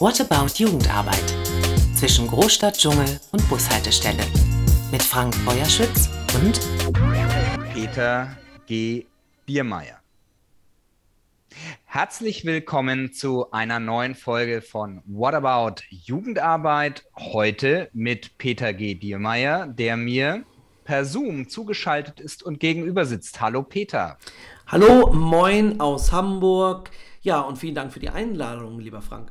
What About Jugendarbeit? Zwischen Großstadt, Dschungel und Bushaltestelle. Mit Frank Feuerschütz und Peter G. Biermeier. Herzlich willkommen zu einer neuen Folge von What About Jugendarbeit. Heute mit Peter G. Biermeier, der mir per Zoom zugeschaltet ist und gegenüber sitzt. Hallo Peter. Hallo, moin aus Hamburg. Ja, und vielen Dank für die Einladung, lieber Frank.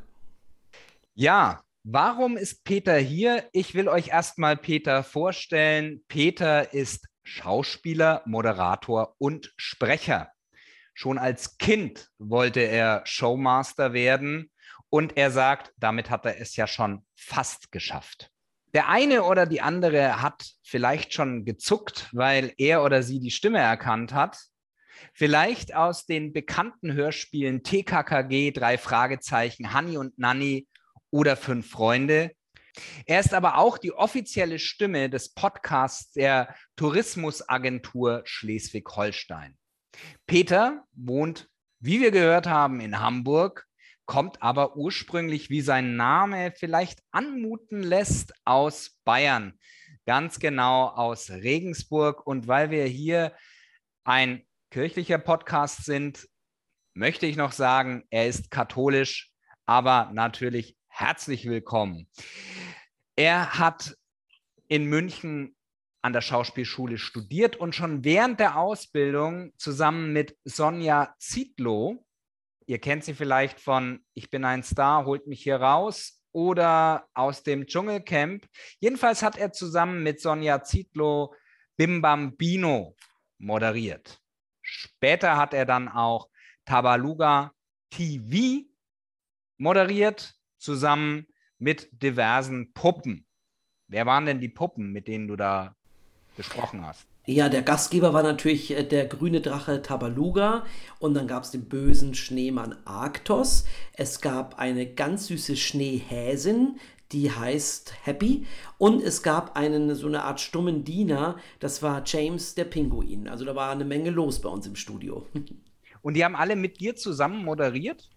Ja, warum ist Peter hier? Ich will euch erstmal Peter vorstellen. Peter ist Schauspieler, Moderator und Sprecher. Schon als Kind wollte er Showmaster werden und er sagt, damit hat er es ja schon fast geschafft. Der eine oder die andere hat vielleicht schon gezuckt, weil er oder sie die Stimme erkannt hat. Vielleicht aus den bekannten Hörspielen TKKG, drei Fragezeichen, Hanni und Nanni oder Fünf Freunde. Er ist aber auch die offizielle Stimme des Podcasts der Tourismusagentur Schleswig-Holstein. Peter wohnt, wie wir gehört haben, in Hamburg kommt aber ursprünglich, wie sein Name vielleicht anmuten lässt, aus Bayern. Ganz genau aus Regensburg. Und weil wir hier ein kirchlicher Podcast sind, möchte ich noch sagen, er ist katholisch, aber natürlich herzlich willkommen. Er hat in München an der Schauspielschule studiert und schon während der Ausbildung zusammen mit Sonja Zietlow Ihr kennt sie vielleicht von Ich bin ein Star, holt mich hier raus oder aus dem Dschungelcamp. Jedenfalls hat er zusammen mit Sonja Zietlow Bim Bambino moderiert. Später hat er dann auch Tabaluga TV moderiert, zusammen mit diversen Puppen. Wer waren denn die Puppen, mit denen du da gesprochen hast? Ja, der Gastgeber war natürlich äh, der grüne Drache Tabaluga und dann gab es den bösen Schneemann Arktos. Es gab eine ganz süße Schneehäsin, die heißt Happy und es gab einen so eine Art stummen Diener, das war James der Pinguin. Also da war eine Menge los bei uns im Studio. Und die haben alle mit dir zusammen moderiert?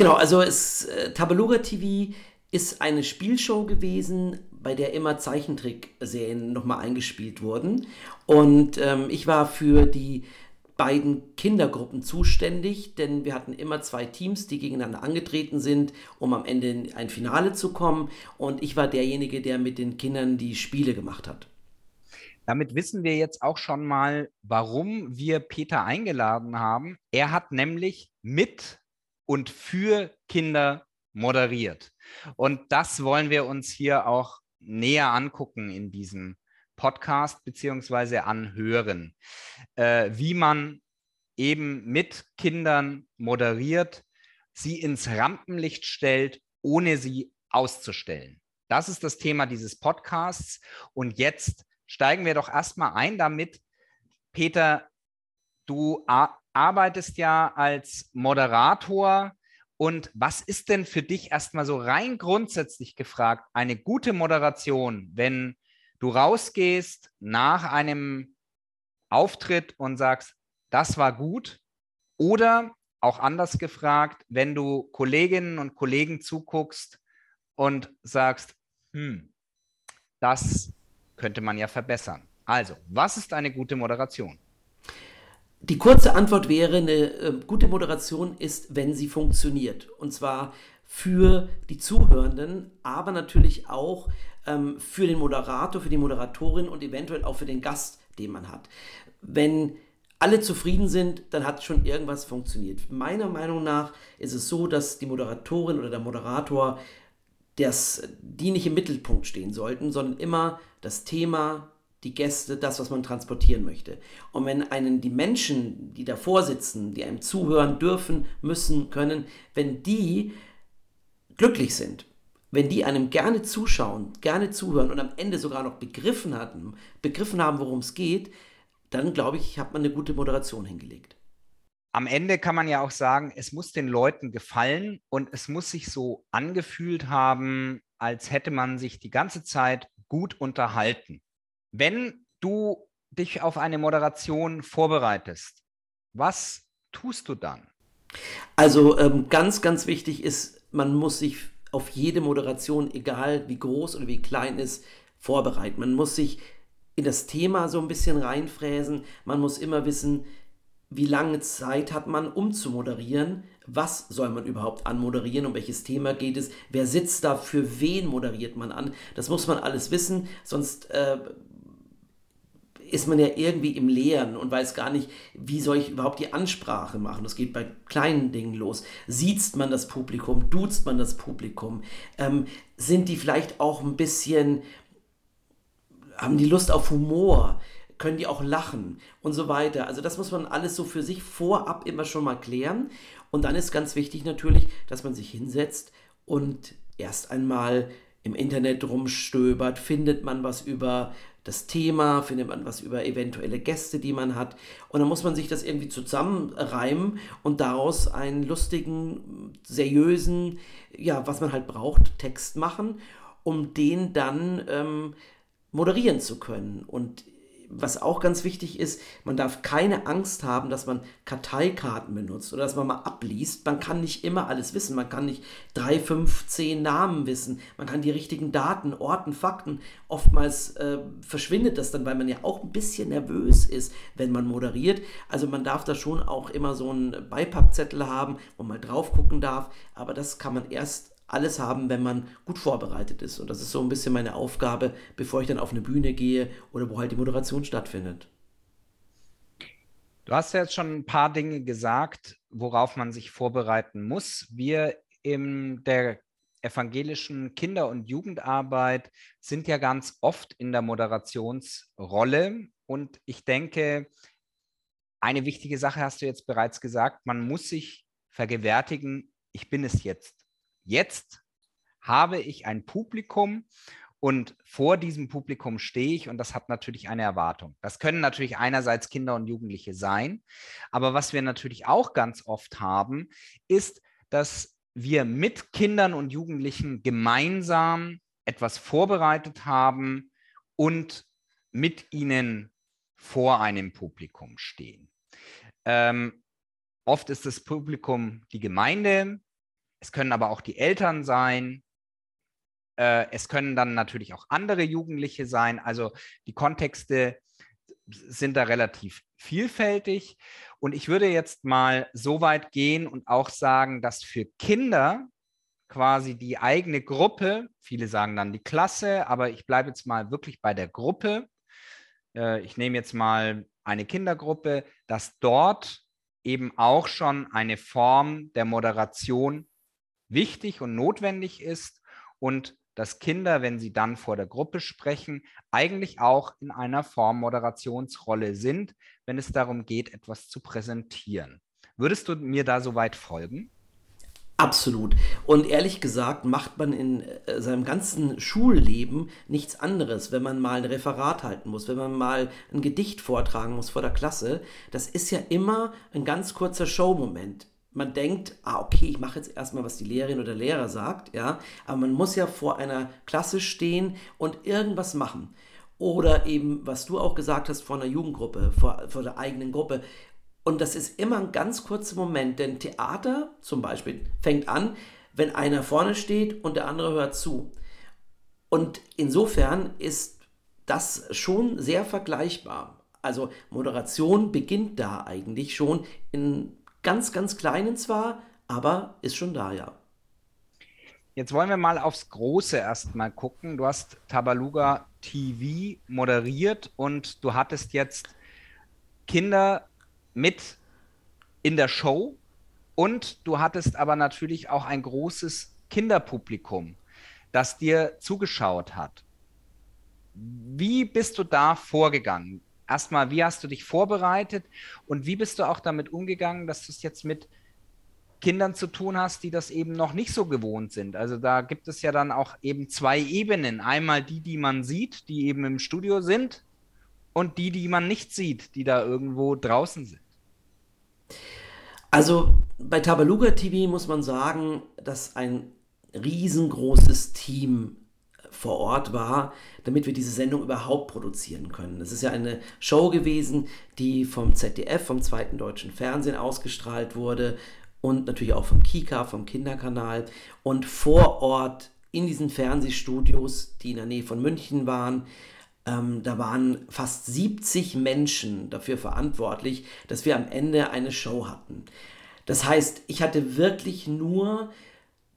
Genau, also es äh, Tabaluga TV ist eine Spielshow gewesen, bei der immer Zeichentrickserien nochmal eingespielt wurden. Und ähm, ich war für die beiden Kindergruppen zuständig, denn wir hatten immer zwei Teams, die gegeneinander angetreten sind, um am Ende in ein Finale zu kommen. Und ich war derjenige, der mit den Kindern die Spiele gemacht hat. Damit wissen wir jetzt auch schon mal, warum wir Peter eingeladen haben. Er hat nämlich mit und für Kinder moderiert. Und das wollen wir uns hier auch näher angucken in diesem Podcast beziehungsweise anhören, äh, wie man eben mit Kindern moderiert, sie ins Rampenlicht stellt, ohne sie auszustellen. Das ist das Thema dieses Podcasts. Und jetzt steigen wir doch erstmal ein damit. Peter, du arbeitest ja als Moderator und was ist denn für dich erstmal so rein grundsätzlich gefragt eine gute Moderation, wenn du rausgehst nach einem Auftritt und sagst, das war gut? Oder auch anders gefragt, wenn du Kolleginnen und Kollegen zuguckst und sagst, hm, das könnte man ja verbessern. Also, was ist eine gute Moderation? Die kurze Antwort wäre, eine äh, gute Moderation ist, wenn sie funktioniert. Und zwar für die Zuhörenden, aber natürlich auch ähm, für den Moderator, für die Moderatorin und eventuell auch für den Gast, den man hat. Wenn alle zufrieden sind, dann hat schon irgendwas funktioniert. Meiner Meinung nach ist es so, dass die Moderatorin oder der Moderator das, die nicht im Mittelpunkt stehen sollten, sondern immer das Thema, die Gäste, das, was man transportieren möchte. Und wenn einen die Menschen, die davor sitzen, die einem zuhören dürfen, müssen, können, wenn die glücklich sind, wenn die einem gerne zuschauen, gerne zuhören und am Ende sogar noch begriffen hatten, begriffen haben, worum es geht, dann glaube ich, hat man eine gute Moderation hingelegt. Am Ende kann man ja auch sagen, es muss den Leuten gefallen und es muss sich so angefühlt haben, als hätte man sich die ganze Zeit gut unterhalten. Wenn du dich auf eine Moderation vorbereitest, was tust du dann? Also ähm, ganz, ganz wichtig ist man muss sich auf jede Moderation, egal wie groß oder wie klein ist, vorbereiten. Man muss sich in das Thema so ein bisschen reinfräsen. Man muss immer wissen, wie lange Zeit hat man, um zu moderieren, was soll man überhaupt anmoderieren, um welches Thema geht es, wer sitzt da, für wen moderiert man an. Das muss man alles wissen, sonst äh, ist man ja irgendwie im Leeren und weiß gar nicht, wie soll ich überhaupt die Ansprache machen. Das geht bei kleinen Dingen los. Siezt man das Publikum, duzt man das Publikum, ähm, sind die vielleicht auch ein bisschen, haben die Lust auf Humor, können die auch lachen und so weiter. Also das muss man alles so für sich vorab immer schon mal klären. Und dann ist ganz wichtig natürlich, dass man sich hinsetzt und erst einmal im Internet rumstöbert, findet man was über das Thema, findet man was über eventuelle Gäste, die man hat. Und dann muss man sich das irgendwie zusammenreimen und daraus einen lustigen, seriösen, ja, was man halt braucht, Text machen, um den dann ähm, moderieren zu können. Und was auch ganz wichtig ist, man darf keine Angst haben, dass man Karteikarten benutzt oder dass man mal abliest. Man kann nicht immer alles wissen. Man kann nicht drei, fünf, zehn Namen wissen. Man kann die richtigen Daten, Orten, Fakten. Oftmals äh, verschwindet das dann, weil man ja auch ein bisschen nervös ist, wenn man moderiert. Also man darf da schon auch immer so einen Beipackzettel haben, wo man mal drauf gucken darf. Aber das kann man erst alles haben, wenn man gut vorbereitet ist. Und das ist so ein bisschen meine Aufgabe, bevor ich dann auf eine Bühne gehe oder wo halt die Moderation stattfindet. Du hast ja jetzt schon ein paar Dinge gesagt, worauf man sich vorbereiten muss. Wir in der evangelischen Kinder- und Jugendarbeit sind ja ganz oft in der Moderationsrolle. Und ich denke, eine wichtige Sache hast du jetzt bereits gesagt, man muss sich vergewärtigen, ich bin es jetzt. Jetzt habe ich ein Publikum und vor diesem Publikum stehe ich und das hat natürlich eine Erwartung. Das können natürlich einerseits Kinder und Jugendliche sein, aber was wir natürlich auch ganz oft haben, ist, dass wir mit Kindern und Jugendlichen gemeinsam etwas vorbereitet haben und mit ihnen vor einem Publikum stehen. Ähm, oft ist das Publikum die Gemeinde, es können aber auch die Eltern sein. Äh, es können dann natürlich auch andere Jugendliche sein. Also die Kontexte sind da relativ vielfältig. Und ich würde jetzt mal so weit gehen und auch sagen, dass für Kinder quasi die eigene Gruppe, viele sagen dann die Klasse, aber ich bleibe jetzt mal wirklich bei der Gruppe. Äh, ich nehme jetzt mal eine Kindergruppe, dass dort eben auch schon eine Form der Moderation wichtig und notwendig ist und dass Kinder, wenn sie dann vor der Gruppe sprechen, eigentlich auch in einer Form Moderationsrolle sind, wenn es darum geht, etwas zu präsentieren. Würdest du mir da soweit folgen? Absolut. Und ehrlich gesagt macht man in äh, seinem ganzen Schulleben nichts anderes, wenn man mal ein Referat halten muss, wenn man mal ein Gedicht vortragen muss vor der Klasse. Das ist ja immer ein ganz kurzer Showmoment man denkt, ah, okay, ich mache jetzt erstmal, was die Lehrerin oder der Lehrer sagt, ja, aber man muss ja vor einer Klasse stehen und irgendwas machen. Oder eben, was du auch gesagt hast, vor einer Jugendgruppe, vor, vor der eigenen Gruppe. Und das ist immer ein ganz kurzer Moment, denn Theater zum Beispiel fängt an, wenn einer vorne steht und der andere hört zu. Und insofern ist das schon sehr vergleichbar. Also Moderation beginnt da eigentlich schon in Ganz, ganz kleinen zwar, aber ist schon da, ja. Jetzt wollen wir mal aufs Große erstmal gucken. Du hast Tabaluga TV moderiert und du hattest jetzt Kinder mit in der Show und du hattest aber natürlich auch ein großes Kinderpublikum, das dir zugeschaut hat. Wie bist du da vorgegangen? Erstmal, wie hast du dich vorbereitet und wie bist du auch damit umgegangen, dass du es jetzt mit Kindern zu tun hast, die das eben noch nicht so gewohnt sind. Also da gibt es ja dann auch eben zwei Ebenen. Einmal die, die man sieht, die eben im Studio sind und die, die man nicht sieht, die da irgendwo draußen sind. Also bei Tabaluga TV muss man sagen, dass ein riesengroßes Team vor Ort war, damit wir diese Sendung überhaupt produzieren können. Es ist ja eine Show gewesen, die vom ZDF, vom zweiten deutschen Fernsehen ausgestrahlt wurde und natürlich auch vom Kika, vom Kinderkanal und vor Ort in diesen Fernsehstudios, die in der Nähe von München waren, ähm, da waren fast 70 Menschen dafür verantwortlich, dass wir am Ende eine Show hatten. Das heißt, ich hatte wirklich nur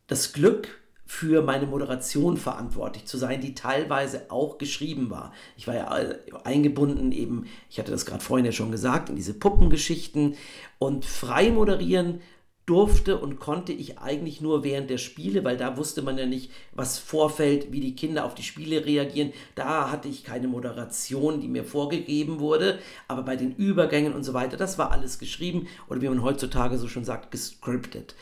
das Glück, für meine Moderation verantwortlich zu sein, die teilweise auch geschrieben war. Ich war ja eingebunden eben, ich hatte das gerade vorhin ja schon gesagt, in diese Puppengeschichten und frei moderieren durfte und konnte ich eigentlich nur während der Spiele, weil da wusste man ja nicht, was vorfällt, wie die Kinder auf die Spiele reagieren. Da hatte ich keine Moderation, die mir vorgegeben wurde, aber bei den Übergängen und so weiter, das war alles geschrieben oder wie man heutzutage so schon sagt, gescriptet.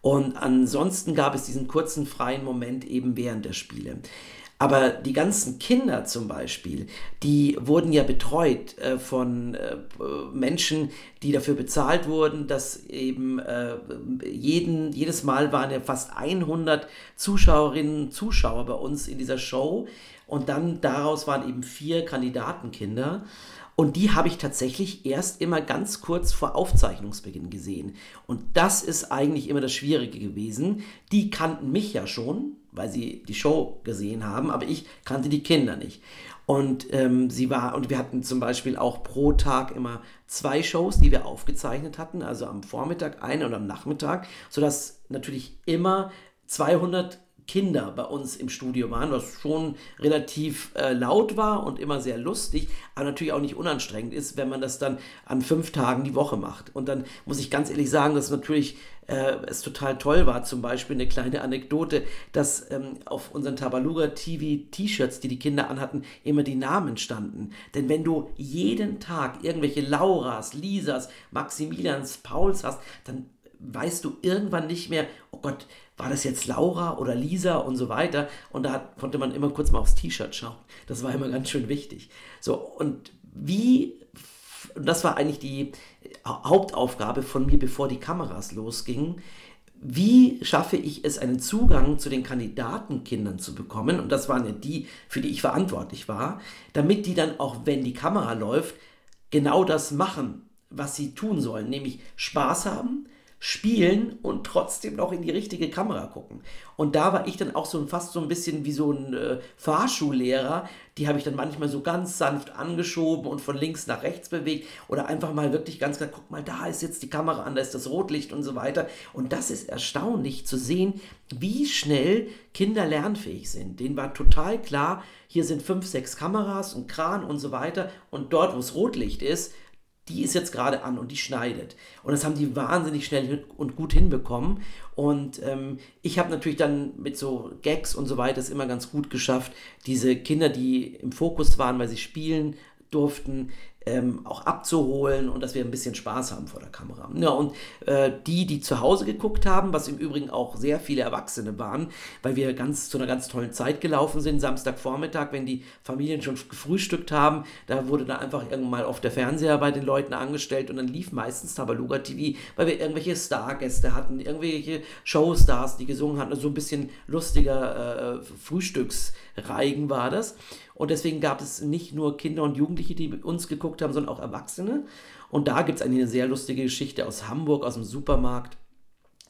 Und ansonsten gab es diesen kurzen freien Moment eben während der Spiele. Aber die ganzen Kinder zum Beispiel, die wurden ja betreut äh, von äh, Menschen, die dafür bezahlt wurden, dass eben äh, jeden, jedes Mal waren ja fast 100 Zuschauerinnen und Zuschauer bei uns in dieser Show. Und dann daraus waren eben vier Kandidatenkinder. Und die habe ich tatsächlich erst immer ganz kurz vor Aufzeichnungsbeginn gesehen. Und das ist eigentlich immer das Schwierige gewesen. Die kannten mich ja schon, weil sie die Show gesehen haben, aber ich kannte die Kinder nicht. Und ähm, sie war, und wir hatten zum Beispiel auch pro Tag immer zwei Shows, die wir aufgezeichnet hatten, also am Vormittag eine und am Nachmittag, sodass natürlich immer 200 Kinder bei uns im Studio waren, was schon relativ äh, laut war und immer sehr lustig, aber natürlich auch nicht unanstrengend ist, wenn man das dann an fünf Tagen die Woche macht. Und dann muss ich ganz ehrlich sagen, dass natürlich äh, es total toll war, zum Beispiel eine kleine Anekdote, dass ähm, auf unseren Tabaluga TV T-Shirts, die die Kinder anhatten, immer die Namen standen. Denn wenn du jeden Tag irgendwelche Lauras, Lisas, Maximilians, Pauls hast, dann weißt du irgendwann nicht mehr, oh Gott, war das jetzt Laura oder Lisa und so weiter. Und da konnte man immer kurz mal aufs T-Shirt schauen. Das war immer ganz schön wichtig. So, und wie, das war eigentlich die Hauptaufgabe von mir, bevor die Kameras losgingen. Wie schaffe ich es, einen Zugang zu den Kandidatenkindern zu bekommen? Und das waren ja die, für die ich verantwortlich war, damit die dann auch, wenn die Kamera läuft, genau das machen, was sie tun sollen, nämlich Spaß haben, spielen und trotzdem noch in die richtige Kamera gucken. Und da war ich dann auch so fast so ein bisschen wie so ein äh, Fahrschullehrer. Die habe ich dann manchmal so ganz sanft angeschoben und von links nach rechts bewegt oder einfach mal wirklich ganz klar, guck mal, da ist jetzt die Kamera an, da ist das Rotlicht und so weiter. Und das ist erstaunlich zu sehen, wie schnell Kinder lernfähig sind. Denen war total klar, hier sind fünf, sechs Kameras und Kran und so weiter. Und dort, wo es Rotlicht ist, die ist jetzt gerade an und die schneidet. Und das haben die wahnsinnig schnell und gut hinbekommen. Und ähm, ich habe natürlich dann mit so Gags und so weiter es immer ganz gut geschafft, diese Kinder, die im Fokus waren, weil sie spielen durften, ähm, auch abzuholen und dass wir ein bisschen Spaß haben vor der Kamera. Ja, und äh, die, die zu Hause geguckt haben, was im Übrigen auch sehr viele Erwachsene waren, weil wir ganz zu einer ganz tollen Zeit gelaufen sind, Samstagvormittag, wenn die Familien schon gefrühstückt haben, da wurde dann einfach irgendwann mal auf der Fernseher bei den Leuten angestellt und dann lief meistens Tabaluga TV, weil wir irgendwelche Stargäste hatten, irgendwelche Showstars, die gesungen hatten, so ein bisschen lustiger äh, Frühstücksreigen war das. Und deswegen gab es nicht nur Kinder und Jugendliche, die uns geguckt haben, sondern auch Erwachsene. Und da gibt es eine sehr lustige Geschichte aus Hamburg, aus dem Supermarkt.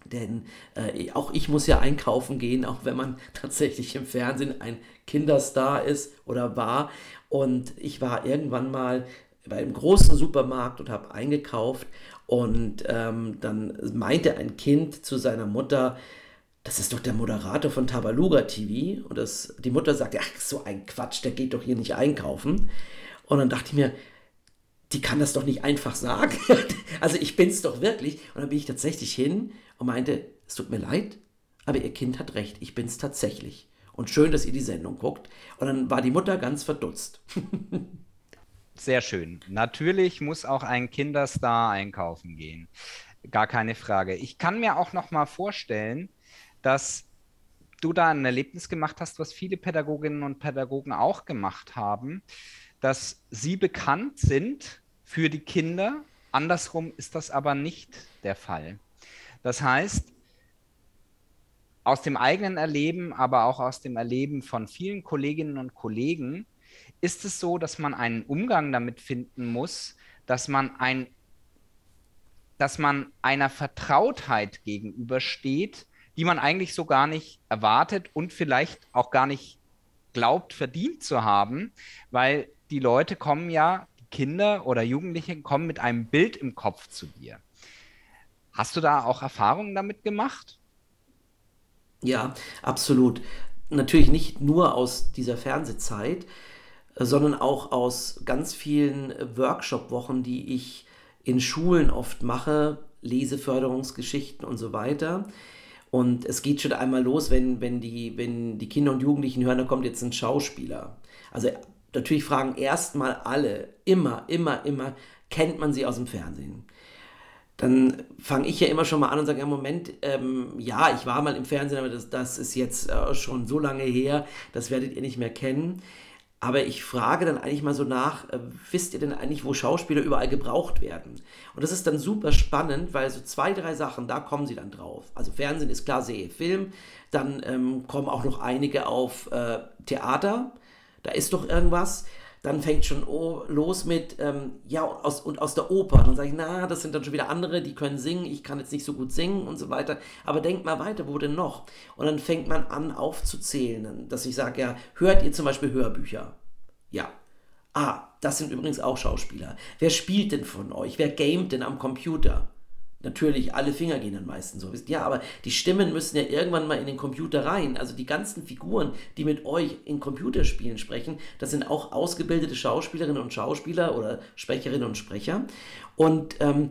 Denn äh, auch ich muss ja einkaufen gehen, auch wenn man tatsächlich im Fernsehen ein Kinderstar ist oder war. Und ich war irgendwann mal bei einem großen Supermarkt und habe eingekauft. Und ähm, dann meinte ein Kind zu seiner Mutter, das ist doch der Moderator von Tabaluga TV. Und das, die Mutter sagt, ach, so ein Quatsch, der geht doch hier nicht einkaufen. Und dann dachte ich mir, die kann das doch nicht einfach sagen. also ich bin es doch wirklich. Und dann bin ich tatsächlich hin und meinte, es tut mir leid, aber ihr Kind hat recht, ich bin es tatsächlich. Und schön, dass ihr die Sendung guckt. Und dann war die Mutter ganz verdutzt. Sehr schön. Natürlich muss auch ein Kinderstar einkaufen gehen. Gar keine Frage. Ich kann mir auch noch mal vorstellen, dass du da ein Erlebnis gemacht hast, was viele Pädagoginnen und Pädagogen auch gemacht haben, dass sie bekannt sind für die Kinder. Andersrum ist das aber nicht der Fall. Das heißt, aus dem eigenen Erleben, aber auch aus dem Erleben von vielen Kolleginnen und Kollegen, ist es so, dass man einen Umgang damit finden muss, dass man ein dass man einer Vertrautheit gegenübersteht, die man eigentlich so gar nicht erwartet und vielleicht auch gar nicht glaubt, verdient zu haben, weil die Leute kommen ja, Kinder oder Jugendliche kommen mit einem Bild im Kopf zu dir. Hast du da auch Erfahrungen damit gemacht? Ja, absolut. Natürlich nicht nur aus dieser Fernsehzeit, sondern auch aus ganz vielen Workshop-Wochen, die ich in Schulen oft mache, Leseförderungsgeschichten und so weiter. Und es geht schon einmal los, wenn, wenn, die, wenn die Kinder und Jugendlichen hören, da kommt jetzt ein Schauspieler. Also natürlich fragen erstmal alle, immer, immer, immer, kennt man sie aus dem Fernsehen? Dann fange ich ja immer schon mal an und sage, ja, Moment, ähm, ja, ich war mal im Fernsehen, aber das, das ist jetzt äh, schon so lange her, das werdet ihr nicht mehr kennen. Aber ich frage dann eigentlich mal so nach, äh, wisst ihr denn eigentlich, wo Schauspieler überall gebraucht werden? Und das ist dann super spannend, weil so zwei, drei Sachen, da kommen sie dann drauf. Also Fernsehen ist klar, sehe Film, dann ähm, kommen auch noch einige auf äh, Theater, da ist doch irgendwas dann fängt schon los mit, ähm, ja, aus, und aus der Oper. Dann sage ich, na, das sind dann schon wieder andere, die können singen, ich kann jetzt nicht so gut singen und so weiter. Aber denkt mal weiter, wo denn noch? Und dann fängt man an aufzuzählen, dass ich sage, ja, hört ihr zum Beispiel Hörbücher? Ja. Ah, das sind übrigens auch Schauspieler. Wer spielt denn von euch? Wer gamet denn am Computer? Natürlich, alle Finger gehen dann meistens so. Ja, aber die Stimmen müssen ja irgendwann mal in den Computer rein. Also die ganzen Figuren, die mit euch in Computerspielen sprechen, das sind auch ausgebildete Schauspielerinnen und Schauspieler oder Sprecherinnen und Sprecher. Und ähm,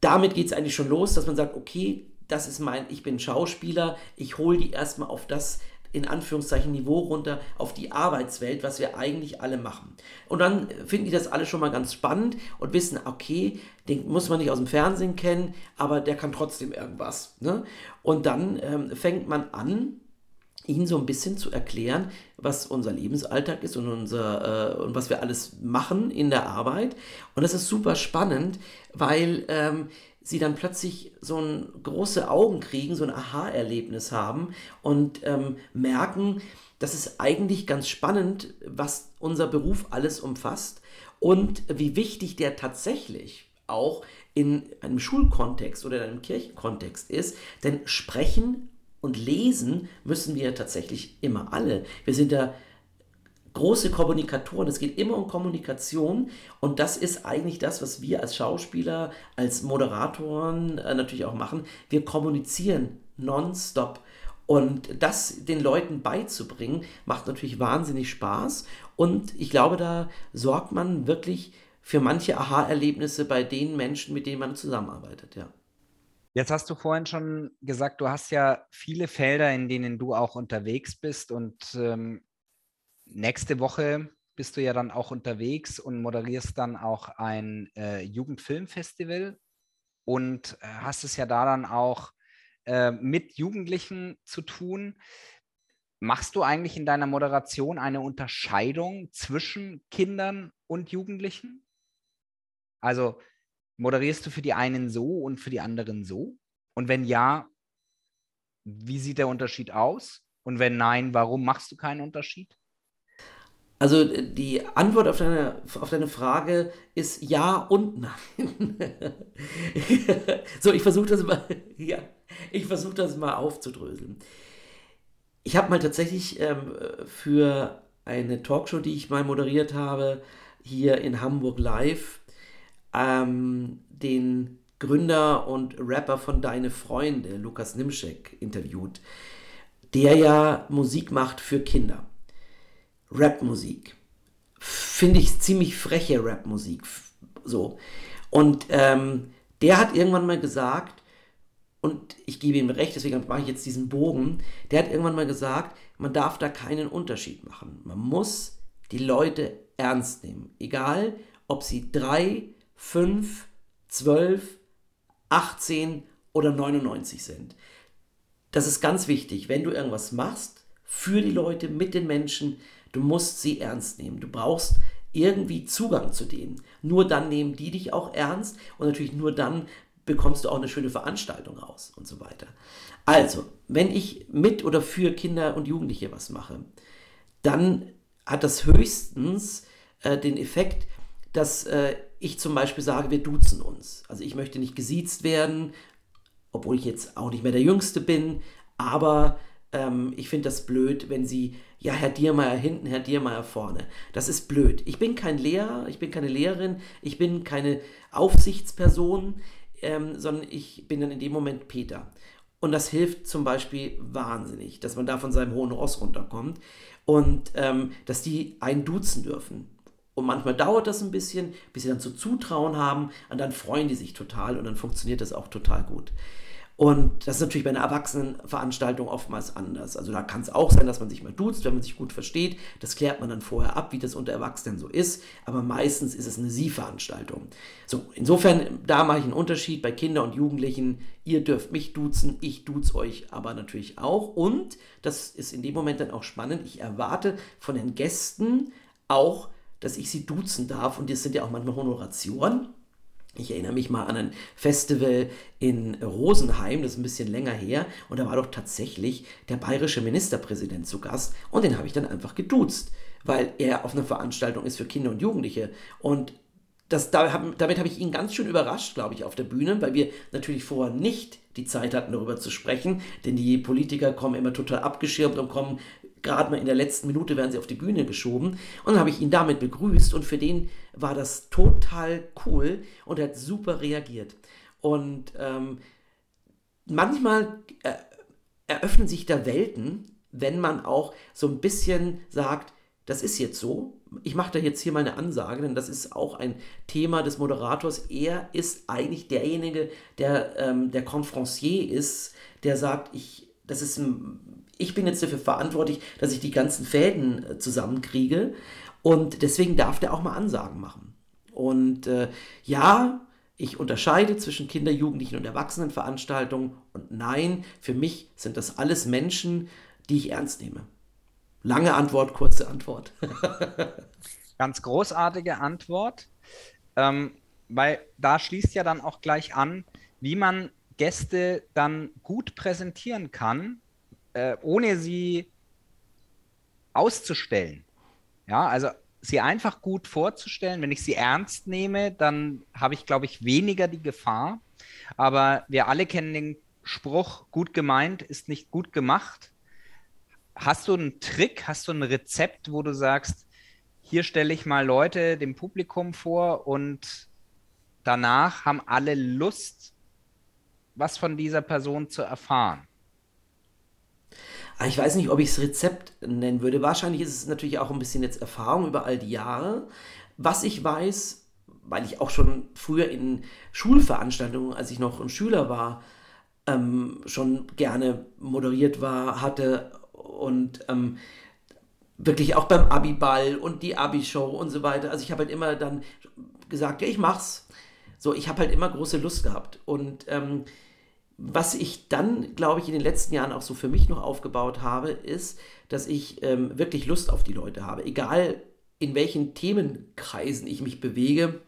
damit geht es eigentlich schon los, dass man sagt, okay, das ist mein, ich bin Schauspieler, ich hole die erstmal auf das in Anführungszeichen Niveau runter auf die Arbeitswelt, was wir eigentlich alle machen. Und dann finden die das alle schon mal ganz spannend und wissen, okay, den muss man nicht aus dem Fernsehen kennen, aber der kann trotzdem irgendwas. Ne? Und dann ähm, fängt man an, ihnen so ein bisschen zu erklären, was unser Lebensalltag ist und, unser, äh, und was wir alles machen in der Arbeit. Und das ist super spannend, weil ähm, sie dann plötzlich so ein große Augen kriegen, so ein Aha-Erlebnis haben und ähm, merken, das ist eigentlich ganz spannend, was unser Beruf alles umfasst und wie wichtig der tatsächlich auch in einem Schulkontext oder in einem Kirchenkontext ist. Denn sprechen und lesen müssen wir tatsächlich immer alle. Wir sind ja große Kommunikatoren. Es geht immer um Kommunikation und das ist eigentlich das, was wir als Schauspieler, als Moderatoren äh, natürlich auch machen. Wir kommunizieren nonstop. Und das den Leuten beizubringen, macht natürlich wahnsinnig Spaß. Und ich glaube, da sorgt man wirklich für manche Aha-Erlebnisse bei den Menschen, mit denen man zusammenarbeitet, ja. Jetzt hast du vorhin schon gesagt, du hast ja viele Felder, in denen du auch unterwegs bist. Und ähm, nächste Woche bist du ja dann auch unterwegs und moderierst dann auch ein äh, Jugendfilmfestival und äh, hast es ja da dann auch äh, mit Jugendlichen zu tun. Machst du eigentlich in deiner Moderation eine Unterscheidung zwischen Kindern und Jugendlichen? Also moderierst du für die einen so und für die anderen so? Und wenn ja, wie sieht der Unterschied aus? Und wenn nein, warum machst du keinen Unterschied? Also die Antwort auf deine, auf deine Frage ist ja und nein. so, ich versuche das mal, ja, ich versuche das mal aufzudröseln. Ich habe mal tatsächlich ähm, für eine Talkshow, die ich mal moderiert habe, hier in Hamburg live, ähm, den Gründer und Rapper von Deine Freunde, Lukas Nimschek, interviewt, der ja Musik macht für Kinder. Rapmusik. Finde ich ziemlich freche Rapmusik. So. Und ähm, der hat irgendwann mal gesagt, und ich gebe ihm recht, deswegen mache ich jetzt diesen Bogen, der hat irgendwann mal gesagt, man darf da keinen Unterschied machen. Man muss die Leute ernst nehmen. Egal, ob sie 3, 5, 12, 18 oder 99 sind. Das ist ganz wichtig. Wenn du irgendwas machst, für die Leute, mit den Menschen, Du musst sie ernst nehmen. Du brauchst irgendwie Zugang zu denen. Nur dann nehmen die dich auch ernst und natürlich nur dann bekommst du auch eine schöne Veranstaltung raus und so weiter. Also, wenn ich mit oder für Kinder und Jugendliche was mache, dann hat das höchstens äh, den Effekt, dass äh, ich zum Beispiel sage, wir duzen uns. Also ich möchte nicht gesiezt werden, obwohl ich jetzt auch nicht mehr der Jüngste bin, aber ähm, ich finde das blöd, wenn sie, ja, Herr Diermeier hinten, Herr Diermeier vorne. Das ist blöd. Ich bin kein Lehrer, ich bin keine Lehrerin, ich bin keine Aufsichtsperson, ähm, sondern ich bin dann in dem Moment Peter. Und das hilft zum Beispiel wahnsinnig, dass man da von seinem hohen Ross runterkommt und ähm, dass die einen duzen dürfen. Und manchmal dauert das ein bisschen, bis sie dann zu Zutrauen haben und dann freuen die sich total und dann funktioniert das auch total gut. Und das ist natürlich bei einer Erwachsenenveranstaltung oftmals anders. Also da kann es auch sein, dass man sich mal duzt, wenn man sich gut versteht. Das klärt man dann vorher ab, wie das unter Erwachsenen so ist. Aber meistens ist es eine Sie-Veranstaltung. So, insofern, da mache ich einen Unterschied bei Kindern und Jugendlichen. Ihr dürft mich duzen, ich duze euch aber natürlich auch. Und, das ist in dem Moment dann auch spannend, ich erwarte von den Gästen auch, dass ich sie duzen darf. Und das sind ja auch manchmal Honorationen. Ich erinnere mich mal an ein Festival in Rosenheim, das ist ein bisschen länger her, und da war doch tatsächlich der bayerische Ministerpräsident zu Gast und den habe ich dann einfach geduzt, weil er auf einer Veranstaltung ist für Kinder und Jugendliche. Und das, damit habe ich ihn ganz schön überrascht, glaube ich, auf der Bühne, weil wir natürlich vorher nicht die Zeit hatten, darüber zu sprechen, denn die Politiker kommen immer total abgeschirmt und kommen gerade mal in der letzten Minute werden sie auf die Bühne geschoben. Und dann habe ich ihn damit begrüßt und für den war das total cool und er hat super reagiert. Und ähm, manchmal äh, eröffnen sich da Welten, wenn man auch so ein bisschen sagt, das ist jetzt so. Ich mache da jetzt hier mal eine Ansage, denn das ist auch ein Thema des Moderators. Er ist eigentlich derjenige, der ähm, der Confrancier ist, der sagt, ich, das ist ein ich bin jetzt dafür verantwortlich, dass ich die ganzen Fäden äh, zusammenkriege. Und deswegen darf der auch mal Ansagen machen. Und äh, ja, ich unterscheide zwischen Kinder-, Jugendlichen und Erwachsenenveranstaltungen. Und nein, für mich sind das alles Menschen, die ich ernst nehme. Lange Antwort, kurze Antwort. Ganz großartige Antwort, ähm, weil da schließt ja dann auch gleich an, wie man Gäste dann gut präsentieren kann, äh, ohne sie auszustellen. Ja, also sie einfach gut vorzustellen. Wenn ich sie ernst nehme, dann habe ich, glaube ich, weniger die Gefahr. Aber wir alle kennen den Spruch, gut gemeint ist nicht gut gemacht. Hast du einen Trick, hast du ein Rezept, wo du sagst, hier stelle ich mal Leute dem Publikum vor und danach haben alle Lust, was von dieser Person zu erfahren? Ah, ich weiß nicht, ob ich es Rezept nennen würde. Wahrscheinlich ist es natürlich auch ein bisschen jetzt Erfahrung über all die Jahre. Was ich weiß, weil ich auch schon früher in Schulveranstaltungen, als ich noch ein Schüler war, ähm, schon gerne moderiert war, hatte und ähm, wirklich auch beim Abiball und die Abi-Show und so weiter. Also ich habe halt immer dann gesagt, ja, ich mach's. So, ich habe halt immer große Lust gehabt. Und ähm, was ich dann, glaube ich, in den letzten Jahren auch so für mich noch aufgebaut habe, ist, dass ich ähm, wirklich Lust auf die Leute habe. Egal in welchen Themenkreisen ich mich bewege.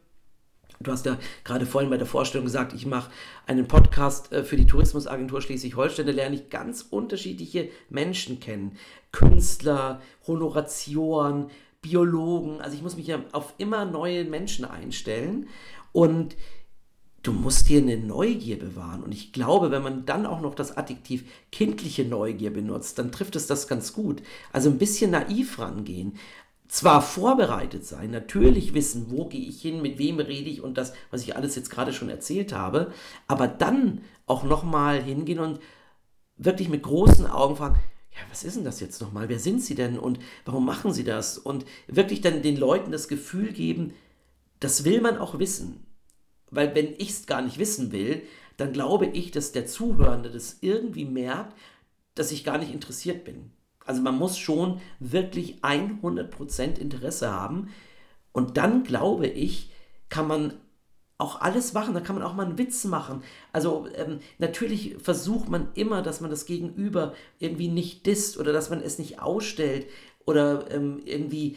Du hast ja gerade vorhin bei der Vorstellung gesagt, ich mache einen Podcast äh, für die Tourismusagentur Schleswig-Holstein. Da lerne ich ganz unterschiedliche Menschen kennen. Künstler, Honoratioren, Biologen. Also ich muss mich ja auf immer neue Menschen einstellen. Und du musst dir eine Neugier bewahren. Und ich glaube, wenn man dann auch noch das Adjektiv kindliche Neugier benutzt, dann trifft es das ganz gut. Also ein bisschen naiv rangehen. Zwar vorbereitet sein, natürlich wissen, wo gehe ich hin, mit wem rede ich und das, was ich alles jetzt gerade schon erzählt habe, aber dann auch nochmal hingehen und wirklich mit großen Augen fragen, ja, was ist denn das jetzt nochmal? Wer sind Sie denn und warum machen Sie das? Und wirklich dann den Leuten das Gefühl geben, das will man auch wissen. Weil wenn ich es gar nicht wissen will, dann glaube ich, dass der Zuhörende das irgendwie merkt, dass ich gar nicht interessiert bin. Also man muss schon wirklich 100% Interesse haben. Und dann glaube ich, kann man auch alles machen, da kann man auch mal einen Witz machen. Also ähm, natürlich versucht man immer, dass man das Gegenüber irgendwie nicht disst oder dass man es nicht ausstellt oder ähm, irgendwie,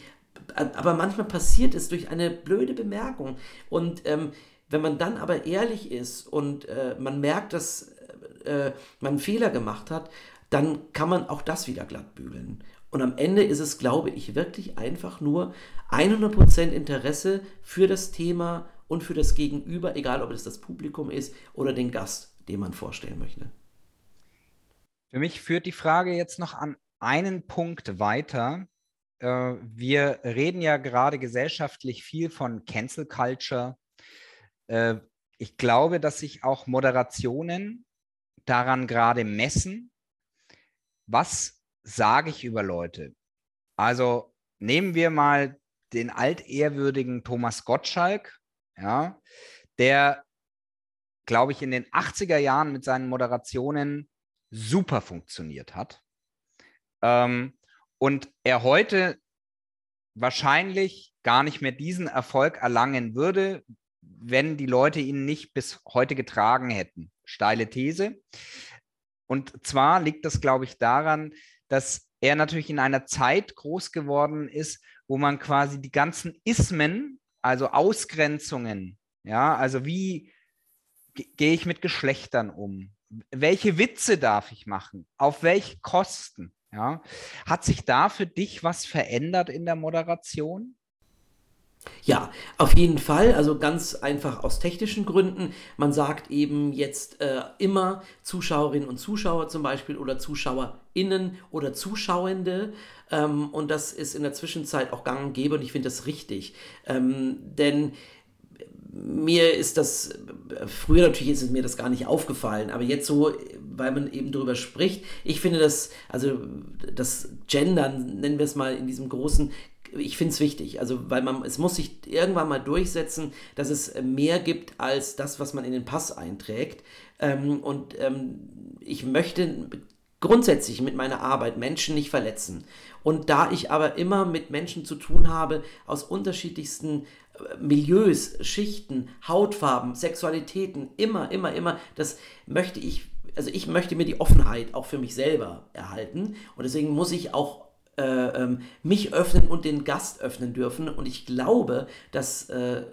aber manchmal passiert es durch eine blöde Bemerkung. Und ähm, wenn man dann aber ehrlich ist und äh, man merkt, dass äh, man einen Fehler gemacht hat, dann kann man auch das wieder glatt bügeln. Und am Ende ist es, glaube ich, wirklich einfach nur 100% Interesse für das Thema und für das Gegenüber, egal ob es das Publikum ist oder den Gast, den man vorstellen möchte. Für mich führt die Frage jetzt noch an einen Punkt weiter. Äh, wir reden ja gerade gesellschaftlich viel von Cancel Culture. Äh, ich glaube, dass sich auch Moderationen daran gerade messen, was sage ich über Leute. Also nehmen wir mal den altehrwürdigen Thomas Gottschalk, ja, der, glaube ich, in den 80er Jahren mit seinen Moderationen super funktioniert hat. Ähm, und er heute wahrscheinlich gar nicht mehr diesen Erfolg erlangen würde, wenn die Leute ihn nicht bis heute getragen hätten. Steile These. Und zwar liegt das, glaube ich, daran, dass er natürlich in einer Zeit groß geworden ist, wo man quasi die ganzen Ismen, also Ausgrenzungen, ja, also wie gehe ich mit Geschlechtern um? Welche Witze darf ich machen? Auf welche Kosten? Ja. Hat sich da für dich was verändert in der Moderation? Ja, auf jeden Fall. Also ganz einfach aus technischen Gründen. Man sagt eben jetzt äh, immer Zuschauerinnen und Zuschauer zum Beispiel oder ZuschauerInnen oder Zuschauende. Ähm, und das ist in der Zwischenzeit auch gang und gäbe und ich finde das richtig. Ähm, denn mir ist das, früher natürlich ist mir das gar nicht aufgefallen, aber jetzt so, weil man eben darüber spricht, ich finde das, also das Gendern, nennen wir es mal in diesem großen, ich finde es wichtig, also weil man, es muss sich irgendwann mal durchsetzen, dass es mehr gibt als das, was man in den Pass einträgt. Ähm, und ähm, ich möchte grundsätzlich mit meiner Arbeit Menschen nicht verletzen. Und da ich aber immer mit Menschen zu tun habe aus unterschiedlichsten Milieus, Schichten, Hautfarben, Sexualitäten, immer, immer, immer, das möchte ich, also ich möchte mir die Offenheit auch für mich selber erhalten und deswegen muss ich auch äh, ähm, mich öffnen und den Gast öffnen dürfen. Und ich glaube, dass äh,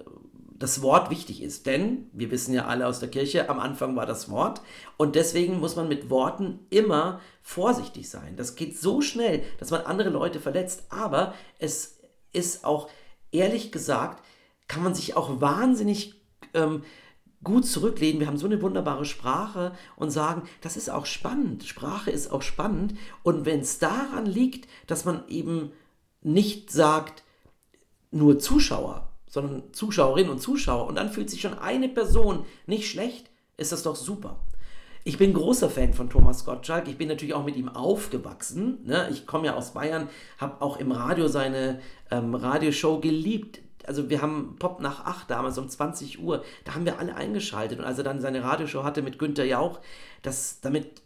das Wort wichtig ist, denn wir wissen ja alle aus der Kirche, am Anfang war das Wort. Und deswegen muss man mit Worten immer vorsichtig sein. Das geht so schnell, dass man andere Leute verletzt, aber es ist auch ehrlich gesagt kann man sich auch wahnsinnig ähm, gut zurücklehnen. Wir haben so eine wunderbare Sprache und sagen, das ist auch spannend. Sprache ist auch spannend. Und wenn es daran liegt, dass man eben nicht sagt, nur Zuschauer, sondern Zuschauerinnen und Zuschauer und dann fühlt sich schon eine Person nicht schlecht, ist das doch super. Ich bin großer Fan von Thomas Gottschalk. Ich bin natürlich auch mit ihm aufgewachsen. Ne? Ich komme ja aus Bayern, habe auch im Radio seine ähm, Radioshow geliebt also wir haben Pop nach 8 damals um 20 Uhr, da haben wir alle eingeschaltet. Und als er dann seine Radioshow hatte mit Günter Jauch, das, damit,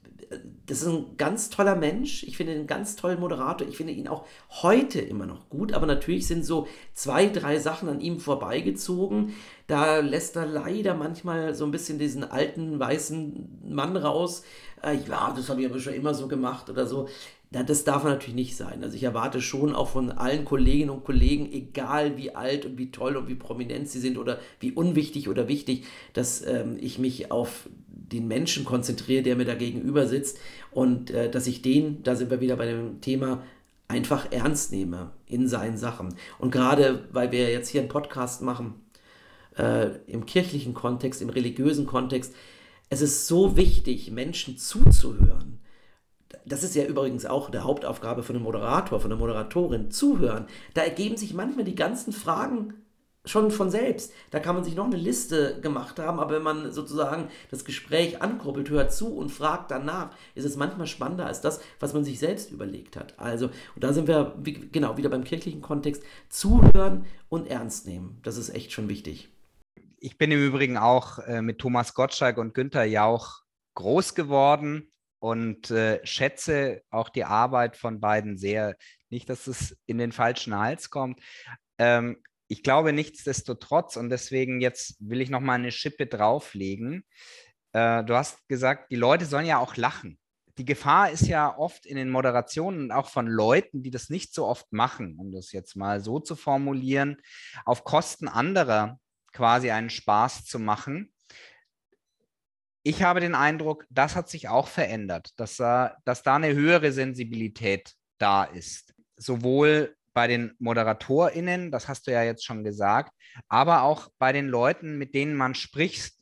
das ist ein ganz toller Mensch. Ich finde ihn einen ganz tollen Moderator. Ich finde ihn auch heute immer noch gut. Aber natürlich sind so zwei, drei Sachen an ihm vorbeigezogen. Da lässt er leider manchmal so ein bisschen diesen alten weißen Mann raus. Äh, ja, das habe ich aber schon immer so gemacht oder so. Das darf natürlich nicht sein. Also ich erwarte schon auch von allen Kolleginnen und Kollegen, egal wie alt und wie toll und wie prominent sie sind oder wie unwichtig oder wichtig, dass ähm, ich mich auf den Menschen konzentriere, der mir da gegenüber sitzt und äh, dass ich den, da sind wir wieder bei dem Thema, einfach ernst nehme in seinen Sachen. Und gerade weil wir jetzt hier einen Podcast machen, äh, im kirchlichen Kontext, im religiösen Kontext, es ist so wichtig, Menschen zuzuhören das ist ja übrigens auch der Hauptaufgabe von einem Moderator, von einer Moderatorin, zuhören. Da ergeben sich manchmal die ganzen Fragen schon von selbst. Da kann man sich noch eine Liste gemacht haben, aber wenn man sozusagen das Gespräch ankurbelt, hört zu und fragt danach, ist es manchmal spannender als das, was man sich selbst überlegt hat. Also, und da sind wir wie, genau wieder beim kirchlichen Kontext, zuhören und ernst nehmen. Das ist echt schon wichtig. Ich bin im Übrigen auch äh, mit Thomas Gottschalk und Günther Jauch groß geworden und äh, schätze auch die Arbeit von beiden sehr. Nicht, dass es in den falschen Hals kommt. Ähm, ich glaube nichtsdestotrotz, und deswegen jetzt will ich noch mal eine Schippe drauflegen. Äh, du hast gesagt, die Leute sollen ja auch lachen. Die Gefahr ist ja oft in den Moderationen auch von Leuten, die das nicht so oft machen, um das jetzt mal so zu formulieren, auf Kosten anderer quasi einen Spaß zu machen ich habe den Eindruck, das hat sich auch verändert, dass, dass da eine höhere Sensibilität da ist. Sowohl bei den ModeratorInnen, das hast du ja jetzt schon gesagt, aber auch bei den Leuten, mit denen man spricht.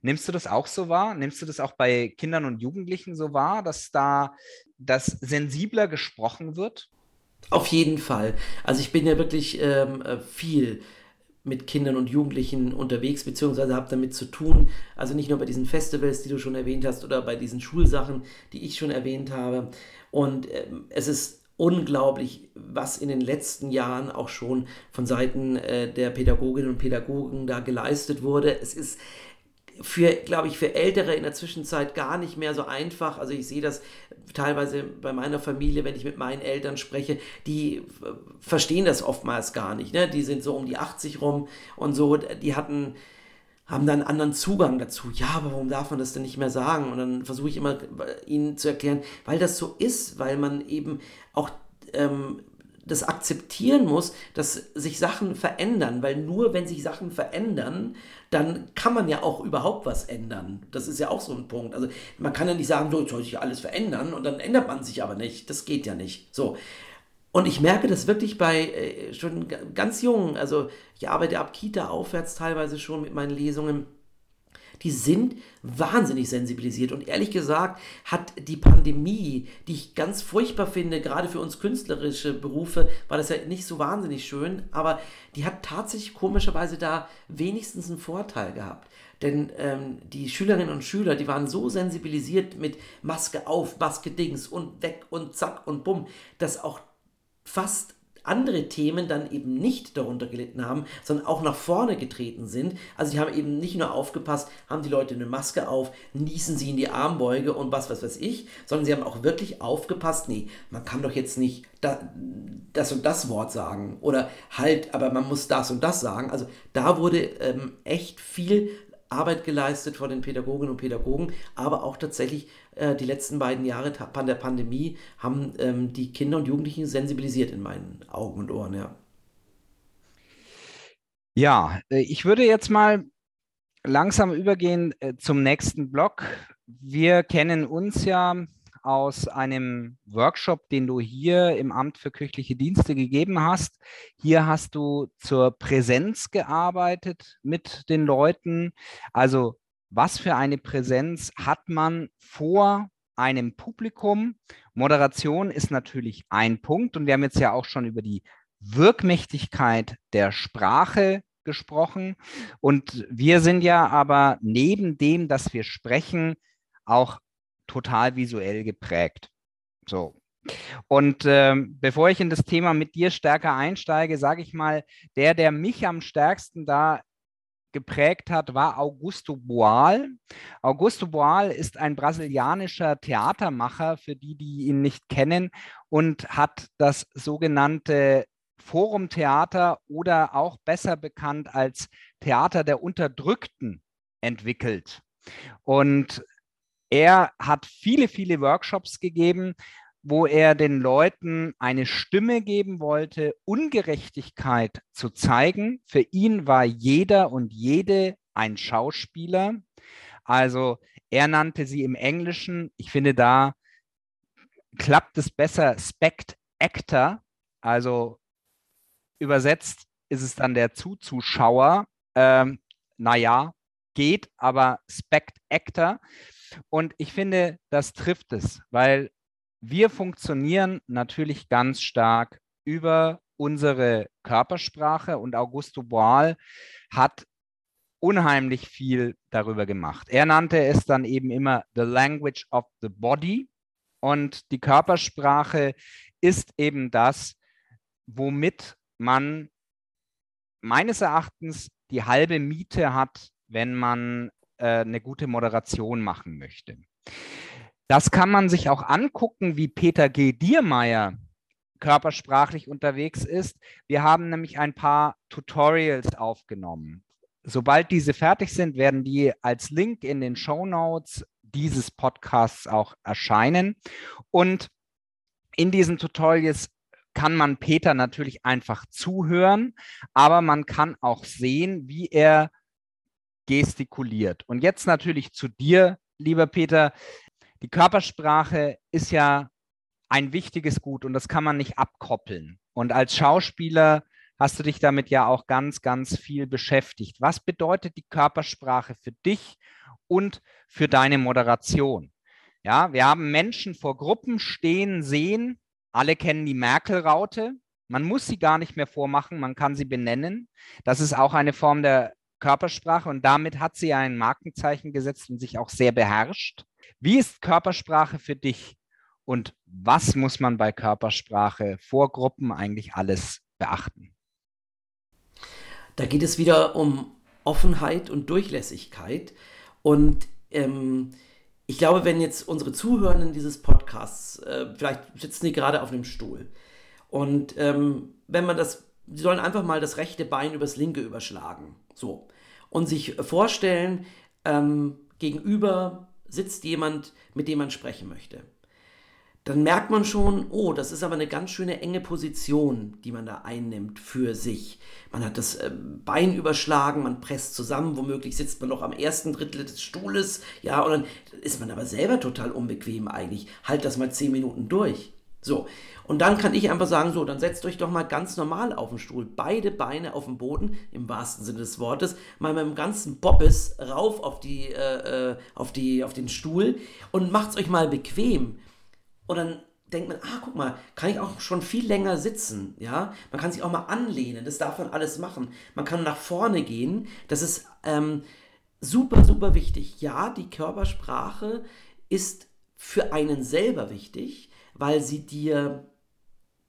Nimmst du das auch so wahr? Nimmst du das auch bei Kindern und Jugendlichen so wahr, dass da das sensibler gesprochen wird? Auf jeden Fall. Also ich bin ja wirklich ähm, äh, viel mit Kindern und Jugendlichen unterwegs, beziehungsweise habe damit zu tun. Also nicht nur bei diesen Festivals, die du schon erwähnt hast, oder bei diesen Schulsachen, die ich schon erwähnt habe. Und ähm, es ist unglaublich, was in den letzten Jahren auch schon von Seiten äh, der Pädagoginnen und Pädagogen da geleistet wurde. Es ist für, glaube ich, für Ältere in der Zwischenzeit gar nicht mehr so einfach. Also ich sehe das teilweise bei meiner Familie, wenn ich mit meinen Eltern spreche, die verstehen das oftmals gar nicht. Ne? Die sind so um die 80 rum und so, die hatten haben dann einen anderen Zugang dazu. Ja, aber warum darf man das denn nicht mehr sagen? Und dann versuche ich immer ihnen zu erklären, weil das so ist, weil man eben auch ähm, das akzeptieren muss, dass sich Sachen verändern, weil nur wenn sich Sachen verändern, dann kann man ja auch überhaupt was ändern. Das ist ja auch so ein Punkt. Also man kann ja nicht sagen, so, jetzt soll sich alles verändern und dann ändert man sich aber nicht. Das geht ja nicht. So. Und ich merke das wirklich bei äh, schon ganz jungen, also ich arbeite ab Kita aufwärts teilweise schon mit meinen Lesungen die sind wahnsinnig sensibilisiert. Und ehrlich gesagt hat die Pandemie, die ich ganz furchtbar finde, gerade für uns künstlerische Berufe, war das ja nicht so wahnsinnig schön, aber die hat tatsächlich komischerweise da wenigstens einen Vorteil gehabt. Denn ähm, die Schülerinnen und Schüler, die waren so sensibilisiert mit Maske auf, Maske Dings und weg und zack und bumm, dass auch fast andere Themen dann eben nicht darunter gelitten haben, sondern auch nach vorne getreten sind. Also die haben eben nicht nur aufgepasst, haben die Leute eine Maske auf, niesen sie in die Armbeuge und was, was weiß ich, sondern sie haben auch wirklich aufgepasst, nee, man kann doch jetzt nicht das und das Wort sagen oder halt, aber man muss das und das sagen. Also da wurde ähm, echt viel Arbeit geleistet von den Pädagoginnen und Pädagogen, aber auch tatsächlich äh, die letzten beiden Jahre der Pandemie haben ähm, die Kinder und Jugendlichen sensibilisiert in meinen Augen und Ohren, ja. Ja, äh, ich würde jetzt mal langsam übergehen äh, zum nächsten Block. Wir kennen uns ja aus einem Workshop, den du hier im Amt für kirchliche Dienste gegeben hast. Hier hast du zur Präsenz gearbeitet mit den Leuten. Also was für eine Präsenz hat man vor einem Publikum? Moderation ist natürlich ein Punkt und wir haben jetzt ja auch schon über die Wirkmächtigkeit der Sprache gesprochen. Und wir sind ja aber neben dem, dass wir sprechen, auch total visuell geprägt. So. Und ähm, bevor ich in das Thema mit dir stärker einsteige, sage ich mal, der, der mich am stärksten da geprägt hat, war Augusto Boal. Augusto Boal ist ein brasilianischer Theatermacher, für die, die ihn nicht kennen, und hat das sogenannte Forumtheater oder auch besser bekannt als Theater der Unterdrückten entwickelt. Und er hat viele, viele Workshops gegeben, wo er den Leuten eine Stimme geben wollte, Ungerechtigkeit zu zeigen. Für ihn war jeder und jede ein Schauspieler. Also er nannte sie im Englischen, ich finde da klappt es besser, Spect Actor, also übersetzt ist es dann der Zuzuschauer. Ähm, naja, geht, aber Spect Actor. Und ich finde, das trifft es, weil wir funktionieren natürlich ganz stark über unsere Körpersprache und Augusto Boal hat unheimlich viel darüber gemacht. Er nannte es dann eben immer The Language of the Body und die Körpersprache ist eben das, womit man meines Erachtens die halbe Miete hat, wenn man äh, eine gute Moderation machen möchte. Das kann man sich auch angucken, wie Peter G. Diermeier körpersprachlich unterwegs ist. Wir haben nämlich ein paar Tutorials aufgenommen. Sobald diese fertig sind, werden die als Link in den Show Notes dieses Podcasts auch erscheinen. Und in diesen Tutorials kann man Peter natürlich einfach zuhören, aber man kann auch sehen, wie er gestikuliert. Und jetzt natürlich zu dir, lieber Peter. Die Körpersprache ist ja ein wichtiges Gut und das kann man nicht abkoppeln. Und als Schauspieler hast du dich damit ja auch ganz, ganz viel beschäftigt. Was bedeutet die Körpersprache für dich und für deine Moderation? Ja, wir haben Menschen vor Gruppen stehen, sehen. Alle kennen die Merkel-Raute. Man muss sie gar nicht mehr vormachen, man kann sie benennen. Das ist auch eine Form der Körpersprache und damit hat sie ein Markenzeichen gesetzt und sich auch sehr beherrscht. Wie ist Körpersprache für dich und was muss man bei Körpersprache vor Gruppen eigentlich alles beachten? Da geht es wieder um Offenheit und Durchlässigkeit. Und ähm, ich glaube, wenn jetzt unsere Zuhörenden dieses Podcasts, äh, vielleicht sitzen die gerade auf einem Stuhl und ähm, wenn man das, sie sollen einfach mal das rechte Bein übers linke überschlagen. So und sich vorstellen, ähm, gegenüber sitzt jemand, mit dem man sprechen möchte. Dann merkt man schon, oh, das ist aber eine ganz schöne enge Position, die man da einnimmt für sich. Man hat das ähm, Bein überschlagen, man presst zusammen, womöglich sitzt man noch am ersten Drittel des Stuhles, ja, und dann ist man aber selber total unbequem eigentlich. Halt das mal zehn Minuten durch. So, und dann kann ich einfach sagen, so, dann setzt euch doch mal ganz normal auf den Stuhl, beide Beine auf dem Boden, im wahrsten Sinne des Wortes, mal mit dem ganzen Bobbes rauf auf, die, äh, äh auf, die, auf den Stuhl und macht's euch mal bequem. Und dann denkt man, ah, guck mal, kann ich auch schon viel länger sitzen, ja? Man kann sich auch mal anlehnen, das darf man alles machen. Man kann nach vorne gehen, das ist ähm, super, super wichtig. Ja, die Körpersprache ist für einen selber wichtig, weil sie dir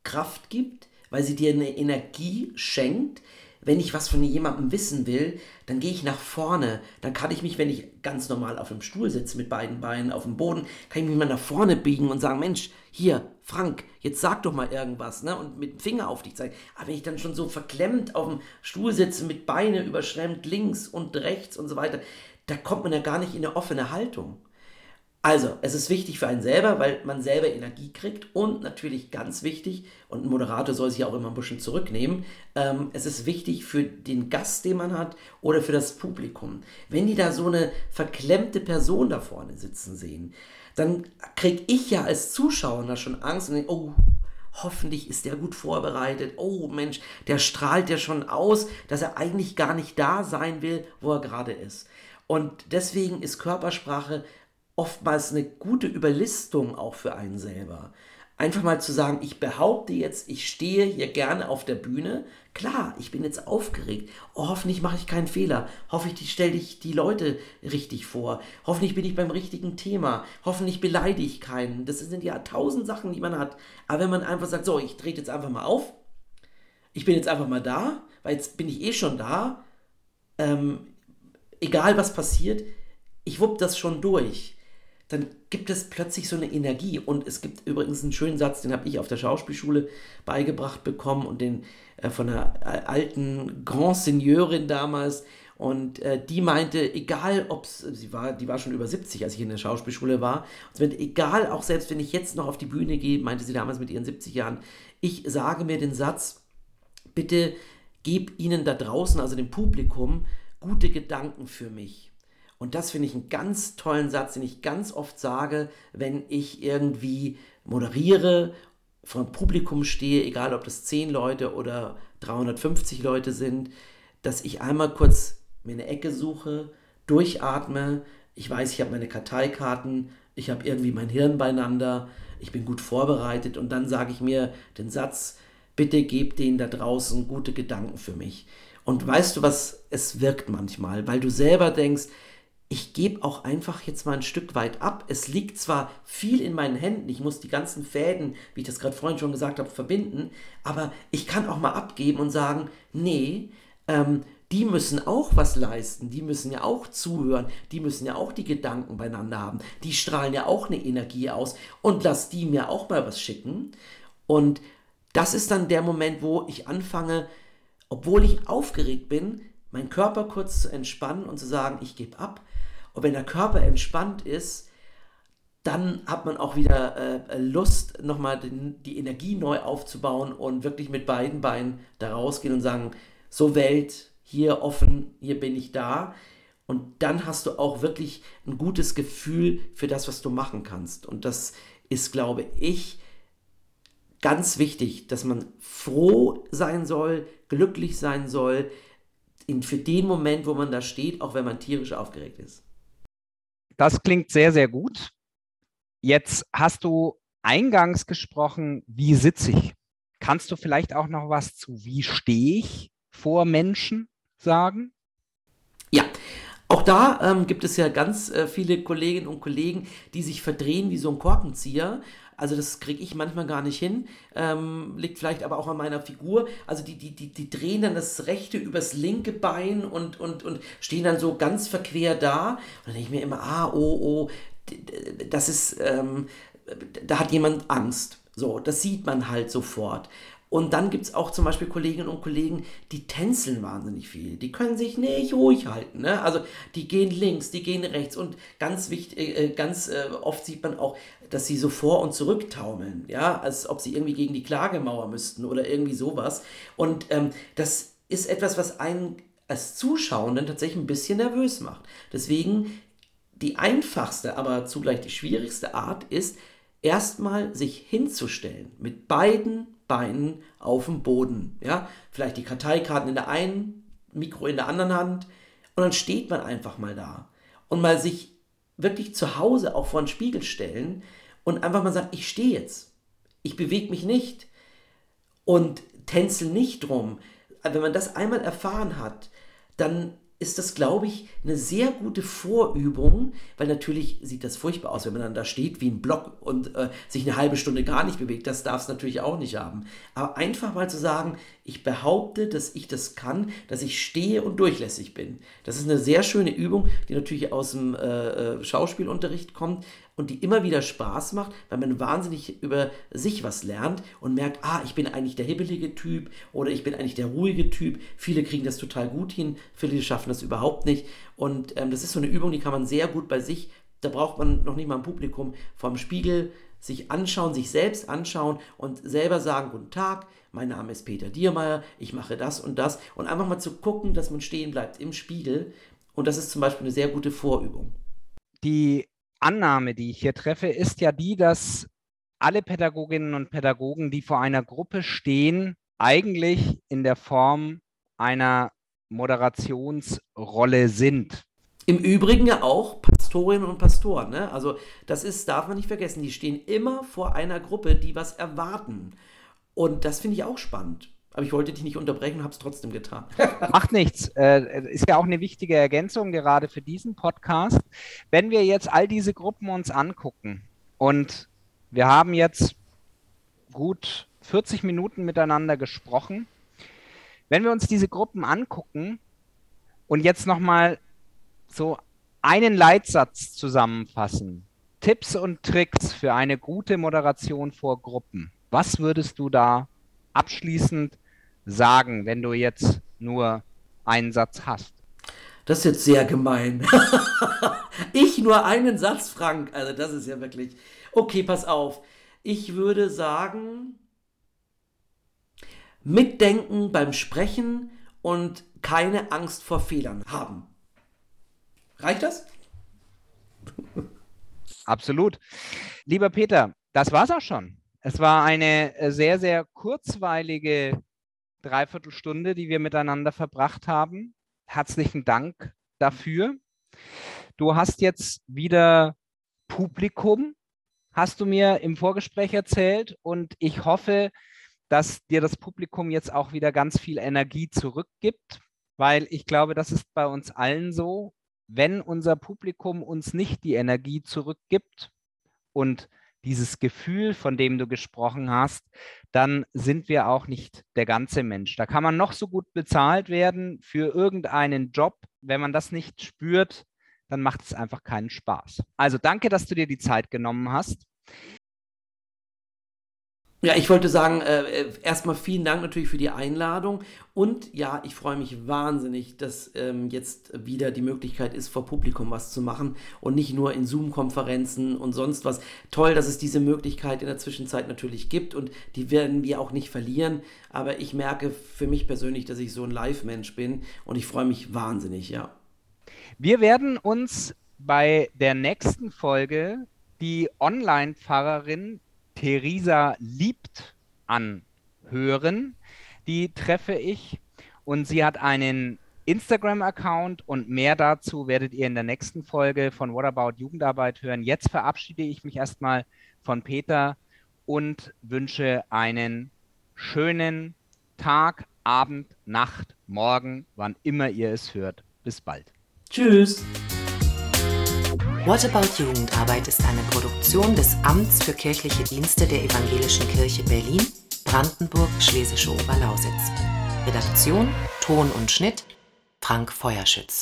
Kraft gibt, weil sie dir eine Energie schenkt. Wenn ich was von jemandem wissen will, dann gehe ich nach vorne. Dann kann ich mich, wenn ich ganz normal auf dem Stuhl sitze mit beiden Beinen auf dem Boden, kann ich mich mal nach vorne biegen und sagen, Mensch, hier, Frank, jetzt sag doch mal irgendwas, ne? Und mit dem Finger auf dich zeigen. Aber wenn ich dann schon so verklemmt auf dem Stuhl sitze, mit Beine überschremmt, links und rechts und so weiter, da kommt man ja gar nicht in eine offene Haltung. Also, es ist wichtig für einen selber, weil man selber Energie kriegt und natürlich ganz wichtig, und ein Moderator soll sich auch immer ein bisschen zurücknehmen, ähm, es ist wichtig für den Gast, den man hat oder für das Publikum. Wenn die da so eine verklemmte Person da vorne sitzen sehen, dann kriege ich ja als Zuschauer da schon Angst und denke, oh, hoffentlich ist der gut vorbereitet. Oh Mensch, der strahlt ja schon aus, dass er eigentlich gar nicht da sein will, wo er gerade ist. Und deswegen ist Körpersprache oftmals eine gute Überlistung auch für einen selber. Einfach mal zu sagen, ich behaupte jetzt, ich stehe hier gerne auf der Bühne. Klar, ich bin jetzt aufgeregt. Oh, hoffentlich mache ich keinen Fehler. Hoffentlich stelle ich die Leute richtig vor. Hoffentlich bin ich beim richtigen Thema. Hoffentlich beleidige ich keinen. Das sind ja tausend Sachen, die man hat. Aber wenn man einfach sagt, so, ich trete jetzt einfach mal auf. Ich bin jetzt einfach mal da, weil jetzt bin ich eh schon da. Ähm, egal was passiert, ich wupp das schon durch dann gibt es plötzlich so eine Energie. Und es gibt übrigens einen schönen Satz, den habe ich auf der Schauspielschule beigebracht bekommen und den äh, von einer äh, alten Grand Seigneurin damals. Und äh, die meinte, egal ob sie war, die war schon über 70, als ich in der Schauspielschule war, und meinte, egal, auch selbst wenn ich jetzt noch auf die Bühne gehe, meinte sie damals mit ihren 70 Jahren, ich sage mir den Satz, bitte gib ihnen da draußen, also dem Publikum, gute Gedanken für mich. Und das finde ich einen ganz tollen Satz, den ich ganz oft sage, wenn ich irgendwie moderiere, vor dem Publikum stehe, egal ob das 10 Leute oder 350 Leute sind, dass ich einmal kurz mir eine Ecke suche, durchatme. Ich weiß, ich habe meine Karteikarten, ich habe irgendwie mein Hirn beieinander, ich bin gut vorbereitet und dann sage ich mir den Satz, bitte gebt denen da draußen gute Gedanken für mich. Und weißt du was, es wirkt manchmal, weil du selber denkst, ich gebe auch einfach jetzt mal ein Stück weit ab. Es liegt zwar viel in meinen Händen, ich muss die ganzen Fäden, wie ich das gerade vorhin schon gesagt habe, verbinden, aber ich kann auch mal abgeben und sagen, nee, ähm, die müssen auch was leisten, die müssen ja auch zuhören, die müssen ja auch die Gedanken beieinander haben, die strahlen ja auch eine Energie aus und lass die mir auch mal was schicken. Und das ist dann der Moment, wo ich anfange, obwohl ich aufgeregt bin, meinen Körper kurz zu entspannen und zu sagen, ich gebe ab und wenn der Körper entspannt ist, dann hat man auch wieder äh, Lust, nochmal den, die Energie neu aufzubauen und wirklich mit beiden Beinen da rausgehen und sagen, so Welt, hier offen, hier bin ich da. Und dann hast du auch wirklich ein gutes Gefühl für das, was du machen kannst. Und das ist, glaube ich, ganz wichtig, dass man froh sein soll, glücklich sein soll, in, für den Moment, wo man da steht, auch wenn man tierisch aufgeregt ist. Das klingt sehr, sehr gut. Jetzt hast du eingangs gesprochen, wie sitze ich? Kannst du vielleicht auch noch was zu wie stehe ich vor Menschen sagen? Ja, auch da ähm, gibt es ja ganz äh, viele Kolleginnen und Kollegen, die sich verdrehen wie so ein Korkenzieher. Also das kriege ich manchmal gar nicht hin. Ähm, liegt vielleicht aber auch an meiner Figur. Also die, die, die, die drehen dann das rechte übers linke Bein und, und, und stehen dann so ganz verquer da. Und dann denke ich mir immer, ah, oh, oh, das ist, ähm, da hat jemand Angst. So, das sieht man halt sofort. Und dann gibt es auch zum Beispiel Kolleginnen und Kollegen, die tänzeln wahnsinnig viel. Die können sich nicht ruhig halten. Ne? Also die gehen links, die gehen rechts und ganz wichtig, äh, äh, ganz äh, oft sieht man auch, dass sie so vor und zurück taumeln, ja, als ob sie irgendwie gegen die Klagemauer müssten oder irgendwie sowas. Und ähm, das ist etwas, was einen als Zuschauenden tatsächlich ein bisschen nervös macht. Deswegen die einfachste, aber zugleich die schwierigste Art ist, erstmal sich hinzustellen mit beiden Beinen auf dem Boden. Ja? Vielleicht die Karteikarten in der einen, Mikro in der anderen Hand. Und dann steht man einfach mal da. Und mal sich wirklich zu Hause auch vor den Spiegel stellen und einfach mal sagen, ich stehe jetzt. Ich bewege mich nicht. Und tänzel nicht drum. Wenn man das einmal erfahren hat, dann ist das, glaube ich, eine sehr gute Vorübung, weil natürlich sieht das furchtbar aus, wenn man dann da steht wie ein Block und äh, sich eine halbe Stunde gar nicht bewegt. Das darf es natürlich auch nicht haben. Aber einfach mal zu sagen, ich behaupte, dass ich das kann, dass ich stehe und durchlässig bin. Das ist eine sehr schöne Übung, die natürlich aus dem äh, äh Schauspielunterricht kommt, und die immer wieder Spaß macht, weil man wahnsinnig über sich was lernt und merkt, ah, ich bin eigentlich der hibbelige Typ oder ich bin eigentlich der ruhige Typ. Viele kriegen das total gut hin, viele schaffen das überhaupt nicht. Und ähm, das ist so eine Übung, die kann man sehr gut bei sich, da braucht man noch nicht mal ein Publikum vorm Spiegel sich anschauen, sich selbst anschauen und selber sagen, guten Tag, mein Name ist Peter Diermeier, ich mache das und das und einfach mal zu gucken, dass man stehen bleibt im Spiegel. Und das ist zum Beispiel eine sehr gute Vorübung. Die Annahme, die ich hier treffe, ist ja die, dass alle Pädagoginnen und Pädagogen, die vor einer Gruppe stehen, eigentlich in der Form einer Moderationsrolle sind. Im Übrigen ja auch Pastorinnen und Pastoren. Ne? Also das ist, darf man nicht vergessen, die stehen immer vor einer Gruppe, die was erwarten. Und das finde ich auch spannend. Aber ich wollte dich nicht unterbrechen und habe es trotzdem getan. Macht nichts. Äh, ist ja auch eine wichtige Ergänzung gerade für diesen Podcast. Wenn wir jetzt all diese Gruppen uns angucken und wir haben jetzt gut 40 Minuten miteinander gesprochen, wenn wir uns diese Gruppen angucken und jetzt nochmal so einen Leitsatz zusammenfassen, Tipps und Tricks für eine gute Moderation vor Gruppen, was würdest du da abschließend sagen, wenn du jetzt nur einen Satz hast? Das ist jetzt sehr gemein. ich nur einen Satz, Frank. Also das ist ja wirklich. Okay, pass auf. Ich würde sagen, mitdenken beim Sprechen und keine Angst vor Fehlern haben. Reicht das? Absolut. Lieber Peter, das war's auch schon. Es war eine äh, sehr, sehr kurzweilige Dreiviertelstunde, die wir miteinander verbracht haben. Herzlichen Dank dafür. Du hast jetzt wieder Publikum, hast du mir im Vorgespräch erzählt und ich hoffe, dass dir das Publikum jetzt auch wieder ganz viel Energie zurückgibt, weil ich glaube, das ist bei uns allen so. Wenn unser Publikum uns nicht die Energie zurückgibt und dieses Gefühl, von dem du gesprochen hast, dann sind wir auch nicht der ganze Mensch. Da kann man noch so gut bezahlt werden für irgendeinen Job. Wenn man das nicht spürt, dann macht es einfach keinen Spaß. Also danke, dass du dir die Zeit genommen hast. Ja, ich wollte sagen, äh, äh, erstmal vielen Dank natürlich für die Einladung. Und ja, ich freue mich wahnsinnig, dass ähm, jetzt wieder die Möglichkeit ist, vor Publikum was zu machen und nicht nur in Zoom-Konferenzen und sonst was. Toll, dass es diese Möglichkeit in der Zwischenzeit natürlich gibt und die werden wir auch nicht verlieren. Aber ich merke für mich persönlich, dass ich so ein Live-Mensch bin und ich freue mich wahnsinnig, ja. Wir werden uns bei der nächsten Folge die Online-Pfarrerin Theresa Liebt anhören. Die treffe ich und sie hat einen Instagram-Account und mehr dazu werdet ihr in der nächsten Folge von What About Jugendarbeit hören. Jetzt verabschiede ich mich erstmal von Peter und wünsche einen schönen Tag, Abend, Nacht, Morgen, wann immer ihr es hört. Bis bald. Tschüss. What About Jugendarbeit ist eine Produktion des Amts für kirchliche Dienste der Evangelischen Kirche Berlin, Brandenburg, Schlesische Oberlausitz. Redaktion, Ton und Schnitt Frank Feuerschütz.